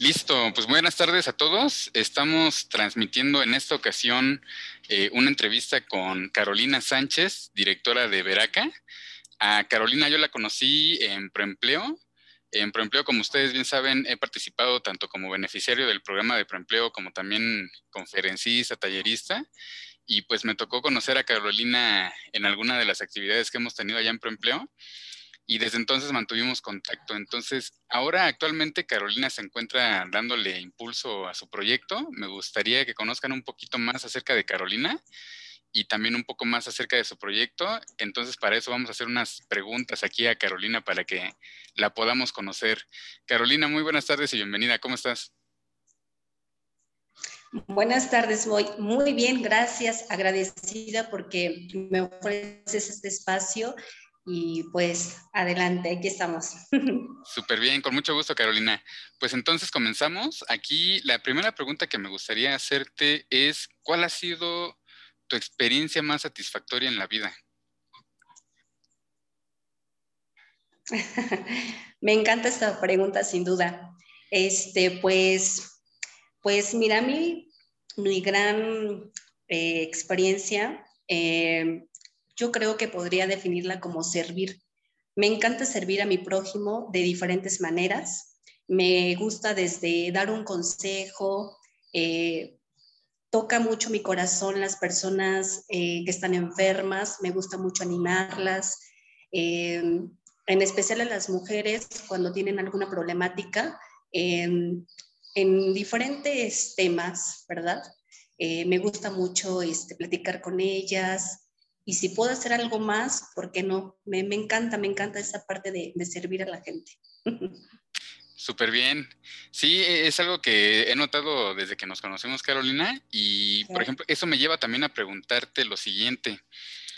Listo, pues buenas tardes a todos. Estamos transmitiendo en esta ocasión eh, una entrevista con Carolina Sánchez, directora de Veraca. A Carolina yo la conocí en Proempleo. En Proempleo, como ustedes bien saben, he participado tanto como beneficiario del programa de Proempleo como también conferencista, tallerista. Y pues me tocó conocer a Carolina en alguna de las actividades que hemos tenido allá en Proempleo y desde entonces mantuvimos contacto. Entonces, ahora actualmente Carolina se encuentra dándole impulso a su proyecto. Me gustaría que conozcan un poquito más acerca de Carolina y también un poco más acerca de su proyecto. Entonces, para eso vamos a hacer unas preguntas aquí a Carolina para que la podamos conocer. Carolina, muy buenas tardes y bienvenida. ¿Cómo estás? Buenas tardes, muy, muy bien, gracias, agradecida porque me ofreces este espacio y pues adelante, aquí estamos. Súper bien, con mucho gusto, Carolina. Pues entonces comenzamos. Aquí la primera pregunta que me gustaría hacerte es, ¿cuál ha sido tu experiencia más satisfactoria en la vida? me encanta esta pregunta, sin duda. Este, pues, pues mira, mi, mi gran eh, experiencia eh, yo creo que podría definirla como servir. Me encanta servir a mi prójimo de diferentes maneras. Me gusta desde dar un consejo, eh, toca mucho mi corazón las personas eh, que están enfermas, me gusta mucho animarlas, eh, en especial a las mujeres cuando tienen alguna problemática en diferentes temas, ¿verdad? me gusta mucho este, platicar con ellas, y si puedo hacer algo más, ¿por qué no? Me, encanta, me encanta esa parte de, servir a la gente. Súper bien. Sí, e, es algo que he notado desde que nos conocemos, Carolina, y por ejemplo, eso me lleva también a preguntarte lo siguiente.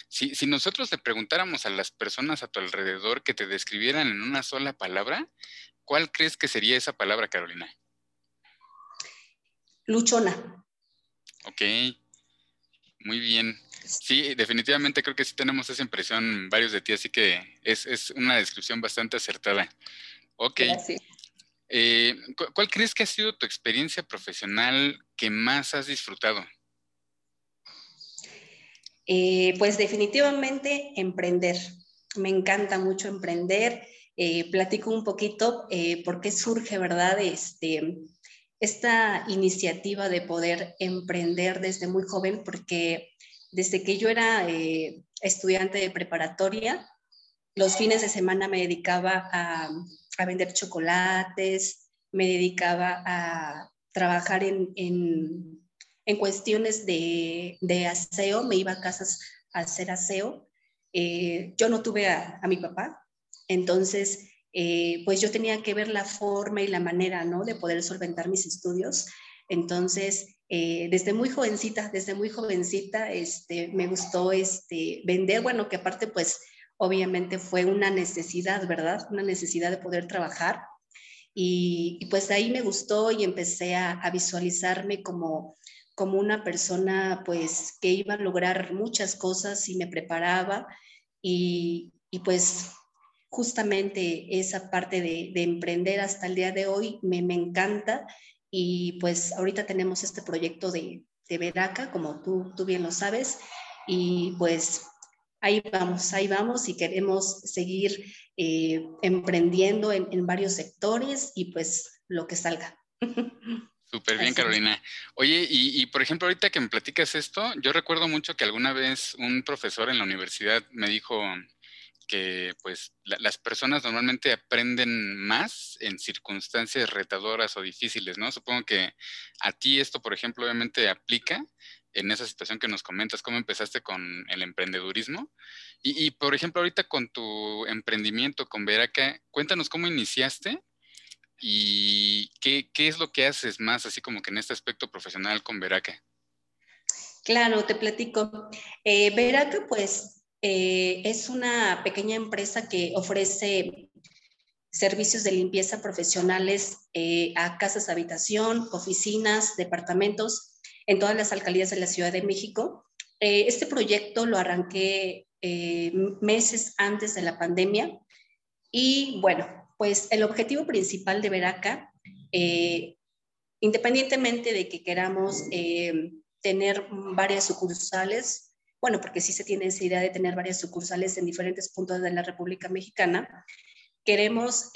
Si, si, nosotros le preguntáramos a las personas a tu alrededor que te describieran en una sola palabra, ¿cuál crees que sería esa palabra, Carolina? Luchona. Ok, muy bien. Sí, definitivamente creo que sí tenemos esa impresión varios de ti, así que es, una descripción bastante acertada. Ok. Eh, ¿Cuál crees que ha sido tu experiencia profesional que más has disfrutado? Eh, pues definitivamente emprender. Me encanta mucho emprender. Eh, platico un poquito por qué surge, ¿verdad? Este, esta iniciativa de poder emprender desde muy joven, porque desde que yo era eh, estudiante de preparatoria, los fines de semana me dedicaba a, vender chocolates, me dedicaba a trabajar en, cuestiones de, aseo, me iba a casas a hacer aseo. Eh, yo no tuve a, mi papá, entonces eh, pues yo tenía que ver la forma y la manera, ¿no? De poder solventar mis estudios. Entonces, eh, desde muy jovencita, desde muy jovencita, este, me gustó este, vender, bueno, que aparte pues obviamente fue una necesidad, ¿verdad? Una necesidad de poder trabajar. Y, pues ahí me gustó y empecé a, visualizarme como, como una persona pues que iba a lograr muchas cosas y me preparaba y, pues justamente esa parte de, de, emprender hasta el día de hoy me, me encanta y pues ahorita tenemos este proyecto de, de Veraca, como tú, tú bien lo sabes, y pues ahí vamos, ahí vamos y queremos seguir eh, emprendiendo en, en, varios sectores y pues lo que salga. Súper bien, Carolina. Oye, y, y, por ejemplo, ahorita que me platicas esto, yo recuerdo mucho que alguna vez un profesor en la universidad me dijo, que pues las personas normalmente aprenden más en circunstancias retadoras o difíciles, ¿no? Supongo que a ti esto, por ejemplo, obviamente aplica en esa situación que nos comentas, cómo empezaste con el emprendedurismo. Y, por ejemplo, ahorita con tu emprendimiento con Veraca, cuéntanos cómo iniciaste y qué, es lo que haces más, así como que en este aspecto profesional con Veraca. Claro, te platico. Eh, Veraca, pues eh, es una pequeña empresa que ofrece servicios de limpieza profesionales eh, a casas habitación, oficinas, departamentos. En todas las alcaldías de la Ciudad de México. Eh, este proyecto lo arranqué eh, meses antes de la pandemia y bueno, pues el objetivo principal de Veraca, eh, independientemente de que queramos tener varias sucursales, bueno, porque sí se tiene esa idea de tener varias sucursales en diferentes puntos de la República Mexicana, queremos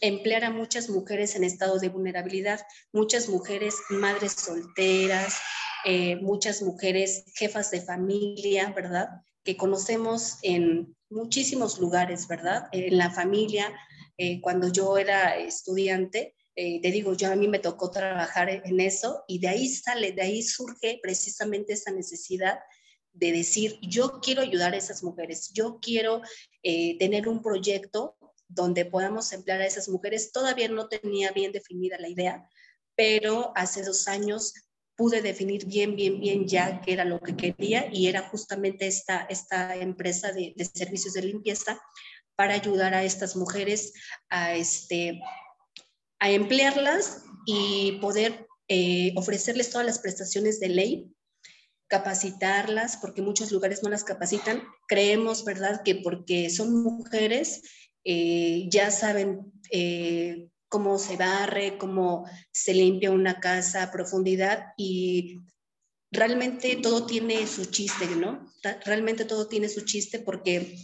emplear a muchas mujeres en estado de vulnerabilidad, muchas mujeres madres solteras, eh, muchas mujeres jefas de familia, ¿verdad? Que conocemos en muchísimos lugares, ¿verdad? En la familia, eh, cuando yo era estudiante, eh, te digo, yo a mí me tocó trabajar en eso y de ahí sale, de ahí surge precisamente esa necesidad de decir, yo quiero ayudar a esas mujeres, yo quiero tener un proyecto donde podamos emplear a esas mujeres. Todavía no tenía bien definida la idea, pero hace dos años pude definir bien, bien, bien ya qué era lo que quería y era justamente esta, esta empresa de, servicios de limpieza para ayudar a estas mujeres a, este, a emplearlas y poder eh, ofrecerles todas las prestaciones de ley, capacitarlas, porque muchos lugares no las capacitan. Creemos, ¿verdad?, que porque son mujeres eh, ya saben eh, cómo se barre, cómo se limpia una casa a profundidad y realmente todo tiene su chiste, ¿no? Realmente todo tiene su chiste porque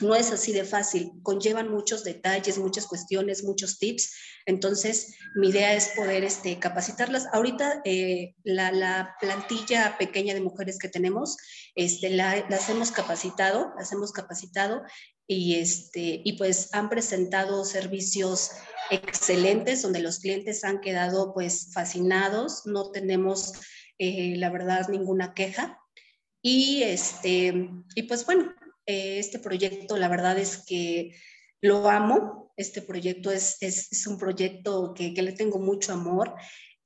no es así de fácil, conllevan muchos detalles, muchas cuestiones, muchos tips. Entonces, mi idea es poder este, capacitarlas. Ahorita eh, la, plantilla pequeña de mujeres que tenemos, este, la, las hemos capacitado, las hemos capacitado y, este, y pues han presentado servicios excelentes donde los clientes han quedado pues fascinados, no tenemos eh, la verdad ninguna queja. Y, este, y pues bueno, eh, este proyecto la verdad es que lo amo, este proyecto es, es, un proyecto que, que, le tengo mucho amor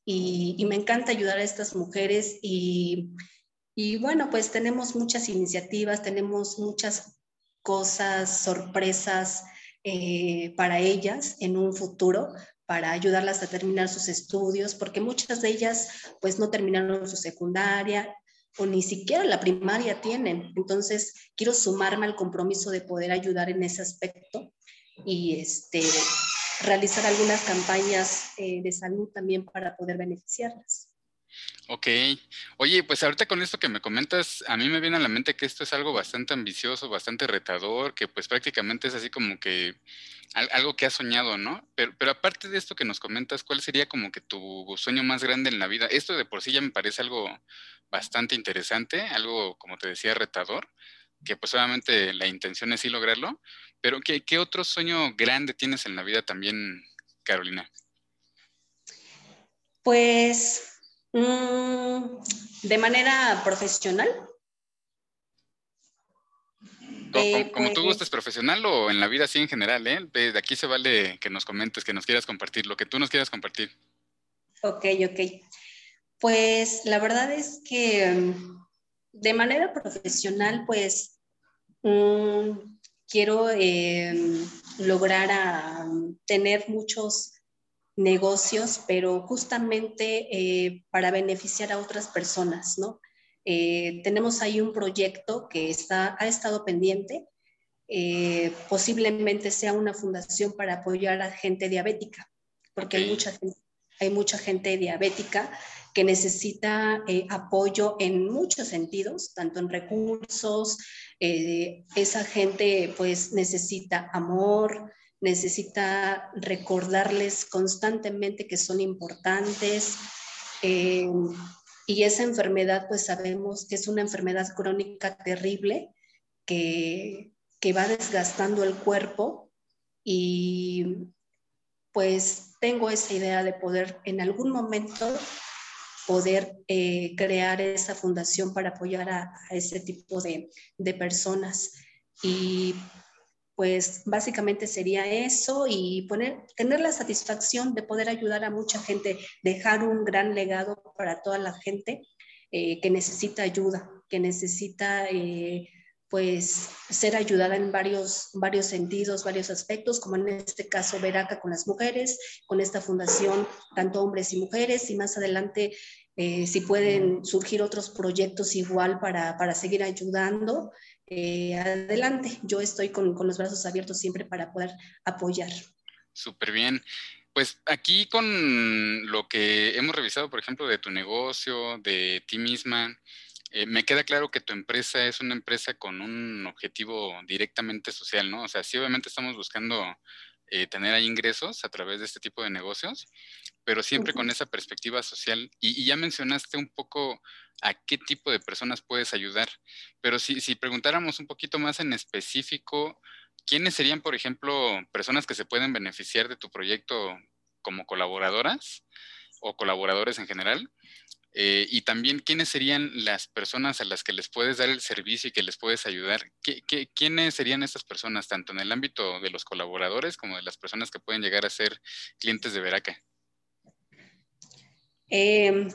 y, y, me encanta ayudar a estas mujeres y, y bueno, pues tenemos muchas iniciativas, tenemos muchas cosas, sorpresas eh, para ellas en un futuro, para ayudarlas a terminar sus estudios, porque muchas de ellas pues no terminaron su secundaria o ni siquiera la primaria tienen. Entonces, quiero sumarme al compromiso de poder ayudar en ese aspecto y este, realizar algunas campañas eh, de salud también para poder beneficiarlas. Ok. Oye, pues ahorita con esto que me comentas, a mí me viene a la mente que esto es algo bastante ambicioso, bastante retador, que pues prácticamente es así como que algo que has soñado, ¿no? Pero, aparte de esto que nos comentas, ¿cuál sería como que tu sueño más grande en la vida? Esto de por sí ya me parece algo bastante interesante, algo, como te decía, retador, que pues obviamente la intención es sí lograrlo, pero ¿qué, qué otro sueño grande tienes en la vida también, Carolina? Pues Mm, de manera profesional. Como, tú gustes, profesional o en la vida así en general, ¿eh? De aquí se vale que nos comentes, que nos quieras compartir, lo que tú nos quieras compartir. Ok, ok. Pues la verdad es que mm, de manera profesional, pues mm, quiero em, lograr a, tener muchos negocios, pero justamente eh, para beneficiar a otras personas, ¿no? Eh, tenemos ahí un proyecto que está, ha estado pendiente, eh, posiblemente sea una fundación para apoyar a gente diabética, porque hay, mucha gente, hay mucha gente diabética que necesita apoyo en muchos sentidos, tanto en recursos, esa gente pues necesita amor, necesita recordarles constantemente que son importantes. Eh, y esa enfermedad, pues sabemos que es una enfermedad crónica terrible que, que va desgastando el cuerpo y pues tengo esa idea de poder en algún momento poder eh, crear esa fundación para apoyar a, a ese tipo de, de personas. Y pues básicamente sería eso y tener la satisfacción de poder ayudar a mucha gente, dejar un gran legado para toda la gente eh, que necesita ayuda, que necesita eh, pues ser ayudada en varios, varios sentidos, varios aspectos, como en este caso Veraca con las mujeres, con esta fundación, tanto hombres y mujeres, y más adelante eh, si pueden surgir otros proyectos igual para, para seguir ayudando, eh, adelante. Yo estoy con, con, los brazos abiertos siempre para poder apoyar. Súper bien. Pues aquí con lo que hemos revisado, por ejemplo, de tu negocio, de ti misma, eh, me queda claro que tu empresa es una empresa con un objetivo directamente social, ¿no? O sea, sí, obviamente estamos buscando eh, tener ahí ingresos a través de este tipo de negocios, pero siempre con esa perspectiva social. Y, ya mencionaste un poco a qué tipo de personas puedes ayudar, pero si, si preguntáramos un poquito más en específico, ¿quiénes serían, por ejemplo, personas que se pueden beneficiar de tu proyecto como colaboradoras o colaboradores en general? Eh, y también, ¿quiénes serían las personas a las que les puedes dar el servicio y que les puedes ayudar? quiénes serían estas personas, tanto en el ámbito de los colaboradores como de las personas que pueden llegar a ser clientes de Veraca? Em,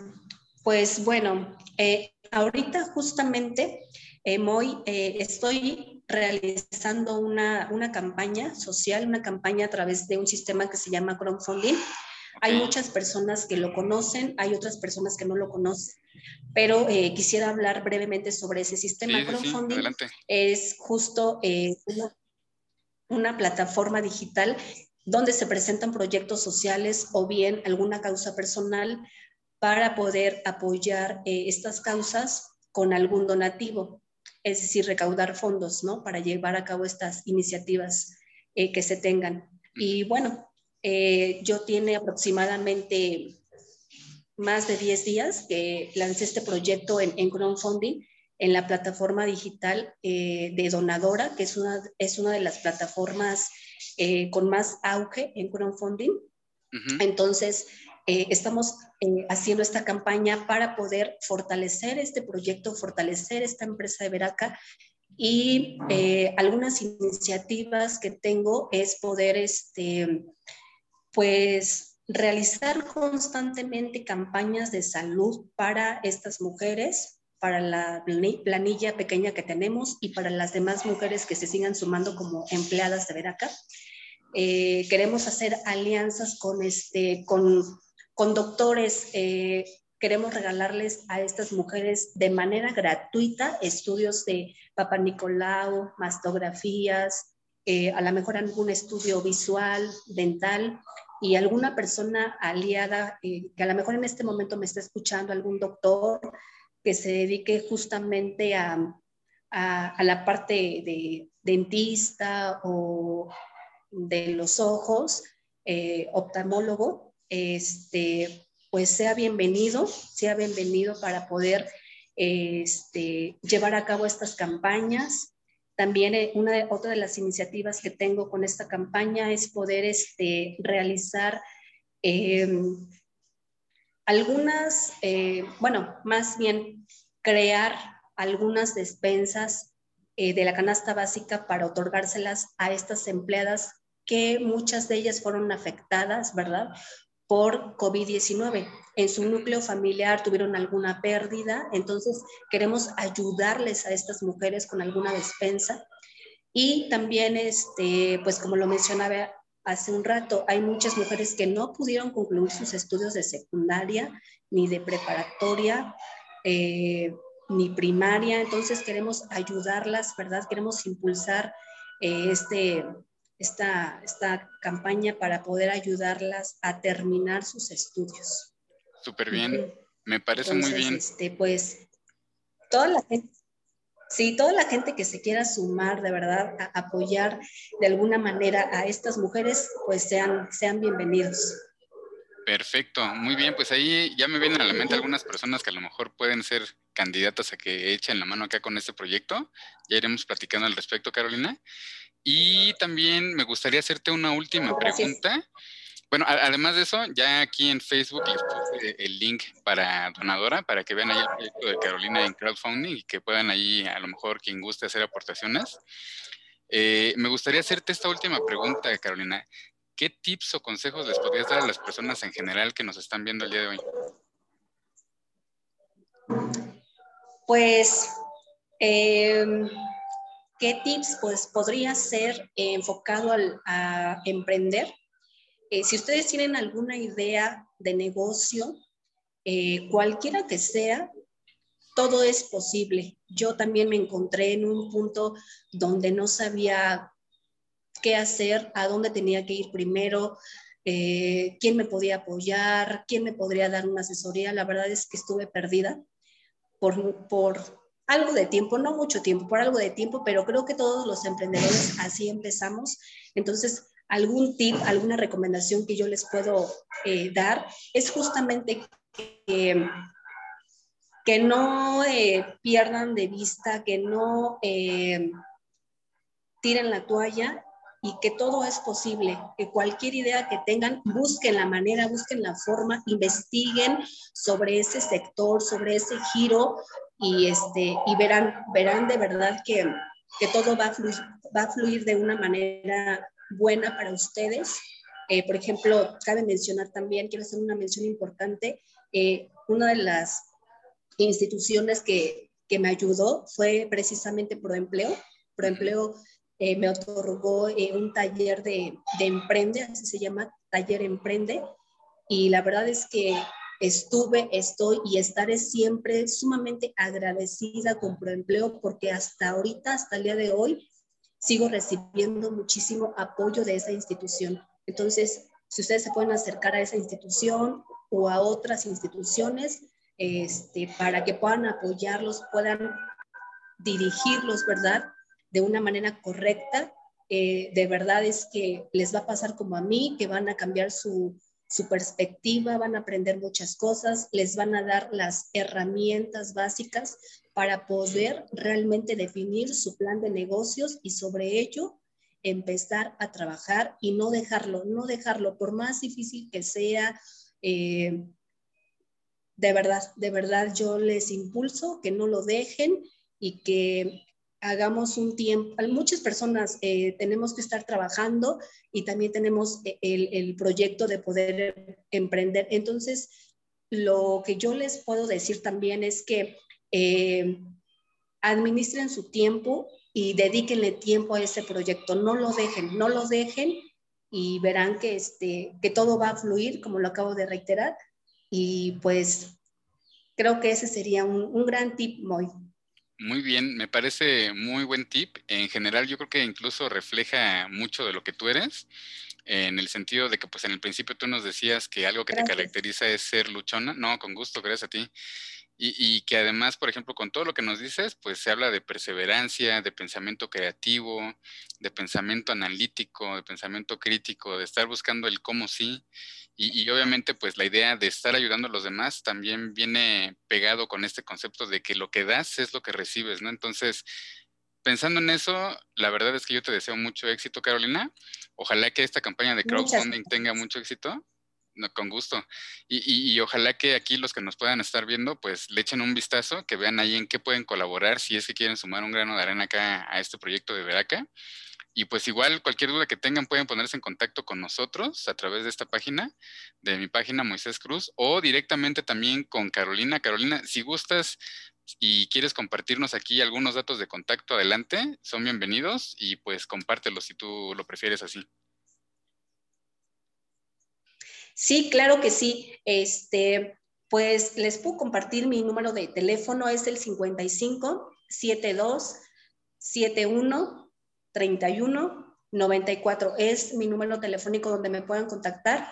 pues bueno, eh, ahorita justamente eh, estoy realizando una, una, campaña social, una campaña a través de un sistema que se llama crowdfunding hay muchas personas que lo conocen, hay otras personas que no lo conocen, pero eh, quisiera hablar brevemente sobre ese sistema. crowdfunding es justo eh, una, plataforma digital donde se presentan proyectos sociales o bien alguna causa personal para poder apoyar eh, estas causas con algún donativo, es decir, recaudar fondos, ¿no? Para llevar a cabo estas iniciativas que se tengan. Y bueno, eh, yo tiene aproximadamente más de 10 días que lancé este proyecto en, en crowdfunding en la plataforma digital eh, de Donadora, que es una, es una de las plataformas eh, con más auge en crowdfunding. Entonces, estamos haciendo esta campaña para poder fortalecer este proyecto, fortalecer esta empresa de Veraca y algunas iniciativas que tengo es poder este, pues realizar constantemente campañas de salud para estas mujeres, para la planilla pequeña que tenemos y para las demás mujeres que se sigan sumando como empleadas de Veraca. Eh, queremos hacer alianzas con, este, con, con doctores. Eh, queremos regalarles a estas mujeres de manera gratuita estudios de Papa Nicolau, mastografías, eh, a lo mejor algún estudio visual, dental, y alguna persona aliada eh, que a lo mejor en este momento me está escuchando, algún doctor que se dedique justamente a, a, la parte de dentista o de los ojos, eh, oftalmólogo, este, pues sea bienvenido, sea bienvenido para poder este, llevar a cabo estas campañas también eh, otra de las iniciativas que tengo con esta campaña es poder este, realizar em, algunas, eh, bueno, más bien crear algunas despensas eh, de la canasta básica para otorgárselas a estas empleadas que muchas de ellas fueron afectadas, ¿verdad? Por COVID-19. En su núcleo familiar tuvieron alguna pérdida, entonces queremos ayudarles a estas mujeres con alguna despensa. Y también, este, pues como lo mencionaba hace un rato, hay muchas mujeres que no pudieron concluir sus estudios de secundaria ni de preparatoria. Eh, ni primaria, entonces queremos ayudarlas, ¿verdad? Queremos impulsar eh, este, esta, esta campaña para poder ayudarlas a terminar sus estudios. Súper bien, me parece muy bien. Este, pues toda la gente, sí, toda la gente que se quiera sumar de verdad a apoyar de alguna manera a estas mujeres, pues sean, sean bienvenidos. Perfecto, muy bien, pues ahí ya me vienen a la mente algunas personas que a lo mejor pueden ser candidatas a que echen la mano acá con este proyecto. Ya iremos platicando al respecto, Carolina. Y también me gustaría hacerte una última pregunta. Bueno, además de eso, ya aquí en Facebook les puse el link para donadora, para que vean ahí el proyecto de Carolina en crowdfunding y que puedan ahí, a lo mejor, quien guste hacer aportaciones. Eh, me gustaría hacerte esta última pregunta, Carolina. ¿Qué tips o consejos les podrías dar a las personas en general que nos están viendo el día de hoy? Pues eh, ¿Qué tips pues, podría ser enfocado a emprender? Eh, si ustedes tienen alguna idea de negocio, eh, cualquiera que sea, todo es posible. Yo también me encontré en un punto donde no sabía qué hacer, a dónde tenía que ir primero, eh, quién me podía apoyar, quién me podría dar una asesoría. La verdad es que estuve perdida por, por algo de tiempo, no mucho tiempo, por algo de tiempo, pero creo que todos los emprendedores así empezamos. Entonces, algún tip, alguna recomendación que yo les puedo eh, dar es justamente que, no eh, pierdan de vista, que no eh, tiren la toalla y que todo es posible, que cualquier idea que tengan, busquen la manera, busquen la forma, investiguen sobre ese sector, sobre ese giro y, este, y verán, verán de verdad que, que todo va a, fluir, va a fluir de una manera buena para ustedes. Eh, por ejemplo, cabe mencionar también, quiero hacer una mención importante, eh, una de las instituciones que, que, me ayudó fue precisamente Proempleo. Proempleo eh, me otorgó un taller de, de Emprende, así se llama, Taller Emprende, y la verdad es que estuve, estoy y estaré siempre sumamente agradecida con Proempleo porque hasta ahorita, hasta el día de hoy, sigo recibiendo muchísimo apoyo de esa institución. Entonces, si ustedes se pueden acercar a esa institución o a otras instituciones este, para que puedan apoyarlos, puedan dirigirlos, ¿verdad? De una manera correcta. Eh, de verdad es que les va a pasar como a mí, que van a cambiar su, su perspectiva, van a aprender muchas cosas, les van a dar las herramientas básicas para poder realmente definir su plan de negocios y sobre ello empezar a trabajar y no dejarlo, no dejarlo, por más difícil que sea. Eh, de verdad, de verdad yo les impulso que no lo dejen y que hagamos un tiempo. Muchas personas eh, tenemos que estar trabajando y también tenemos eh, el, proyecto de poder emprender. Entonces, lo que yo les puedo decir también es que eh, administren su tiempo y dedíquenle tiempo a ese proyecto. No lo dejen, no lo dejen y verán que, este, que todo va a fluir, como lo acabo de reiterar. Y pues creo que ese sería un, un gran tip, muy. Muy bien, me parece muy buen tip. En general, yo creo que incluso refleja mucho de lo que tú eres, en el sentido de que, pues, en el principio tú nos decías que algo que te caracteriza es ser luchona. No, con gusto, gracias a ti. Y, que además, por ejemplo, con todo lo que nos dices, pues se habla de perseverancia, de pensamiento creativo, de pensamiento analítico, de pensamiento crítico, de estar buscando el cómo sí. Y, obviamente, pues la idea de estar ayudando a los demás también viene pegado con este concepto de que lo que das es lo que recibes, ¿no? Entonces, pensando en eso, la verdad es que yo te deseo mucho éxito, Carolina. Ojalá que esta campaña de crowdfunding tenga mucho éxito con gusto. Y, ojalá que aquí los que nos puedan estar viendo, pues le echen un vistazo, que vean ahí en qué pueden colaborar si es que quieren sumar un grano de arena acá a este proyecto de Veraca. Y pues igual cualquier duda que tengan pueden ponerse en contacto con nosotros a través de esta página, de mi página Moisés Cruz, o directamente también con Carolina. Carolina, si gustas y quieres compartirnos aquí algunos datos de contacto, adelante, son bienvenidos y pues compártelos si tú lo prefieres así. Sí, claro que sí. Este, pues les puedo compartir mi número de teléfono, es el 55 72 71 31 94. Es mi número telefónico donde me puedan contactar.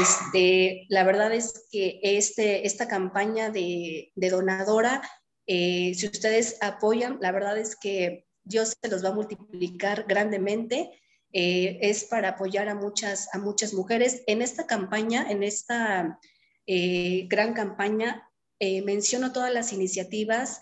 Este, la verdad es que este, esta campaña de, donadora, eh, si ustedes apoyan, la verdad es que Dios se los va a multiplicar grandemente. Eh, es para apoyar a muchas, a muchas mujeres. En esta campaña, en esta eh, gran campaña, eh, menciono todas las iniciativas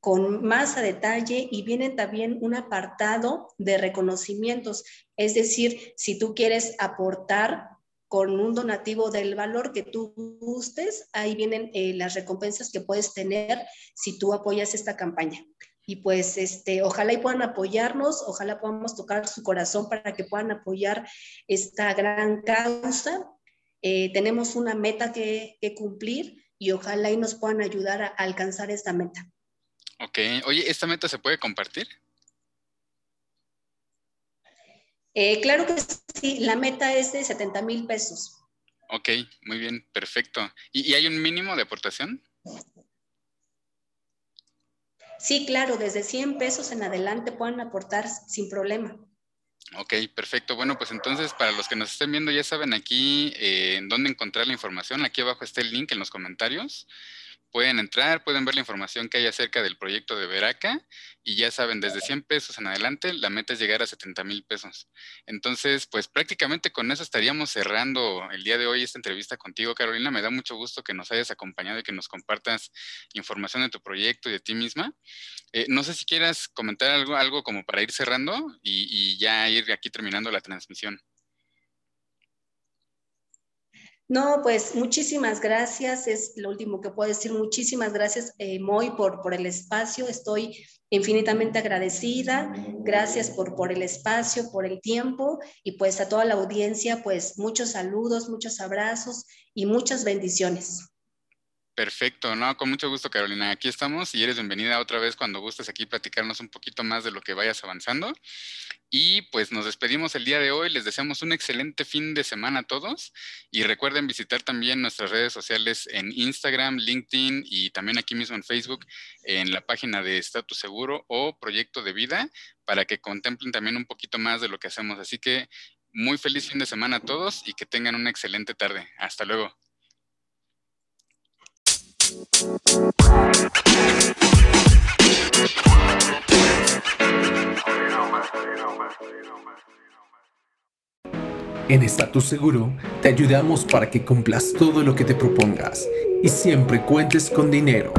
con más a detalle y viene también un apartado de reconocimientos. Es decir, si tú quieres aportar con un donativo del valor que tú gustes, ahí vienen las recompensas que puedes tener si tú apoyas esta campaña y pues este, ojalá y puedan apoyarnos, ojalá podamos tocar su corazón para que puedan apoyar esta gran causa. Eh, tenemos una meta que, cumplir y ojalá y nos puedan ayudar a, alcanzar esta meta. Ok, oye, ¿esta meta se puede compartir? Eh, claro que sí, la meta es de 70 mil pesos. Ok, muy bien, perfecto. ¿Y, hay un mínimo de aportación? Sí, claro, desde 100 pesos en adelante pueden aportar sin problema. Ok, perfecto. Bueno, pues entonces para los que nos estén viendo ya saben aquí eh, en dónde encontrar la información. Aquí abajo está el link en los comentarios pueden entrar, pueden ver la información que hay acerca del proyecto de Veraca y ya saben, desde 100 pesos en adelante, la meta es llegar a 70 mil pesos. Entonces, pues prácticamente con eso estaríamos cerrando el día de hoy esta entrevista contigo, Carolina. Me da mucho gusto que nos hayas acompañado y que nos compartas información de tu proyecto y de ti misma. Eh, no sé si quieras comentar algo, algo como para ir cerrando y ya ir aquí terminando la transmisión. No, pues muchísimas gracias, es lo último que puedo decir. Muchísimas gracias, eh, Moy, por, por el espacio. Estoy infinitamente agradecida. Gracias por, por el espacio, por el tiempo y pues a toda la audiencia, pues muchos saludos, muchos abrazos y muchas bendiciones. Perfecto, no, con mucho gusto Carolina. Aquí estamos y eres bienvenida otra vez cuando gustes aquí platicarnos un poquito más de lo que vayas avanzando. Y pues nos despedimos el día de hoy, les deseamos un excelente fin de semana a todos y recuerden visitar también nuestras redes sociales en Instagram, LinkedIn y también aquí mismo en Facebook en la página de Estatus Seguro o Proyecto de Vida para que contemplen también un poquito más de lo que hacemos. Así que muy feliz fin de semana a todos y que tengan una excelente tarde. Hasta luego. En Estatus Seguro te ayudamos para que cumplas todo lo que te propongas y siempre cuentes con dinero.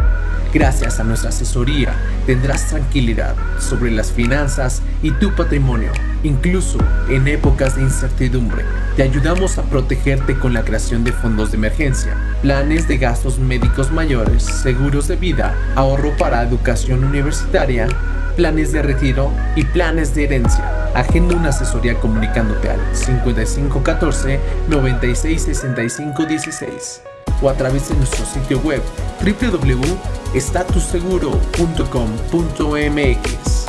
Gracias a nuestra asesoría tendrás tranquilidad sobre las finanzas y tu patrimonio, incluso en épocas de incertidumbre. Te ayudamos a protegerte con la creación de fondos de emergencia, planes de gastos médicos mayores, seguros de vida, ahorro para educación universitaria, planes de retiro y planes de herencia. Agenda una asesoría comunicándote al 5514 966516 o a través de nuestro sitio web www.statusseguro.com.mx.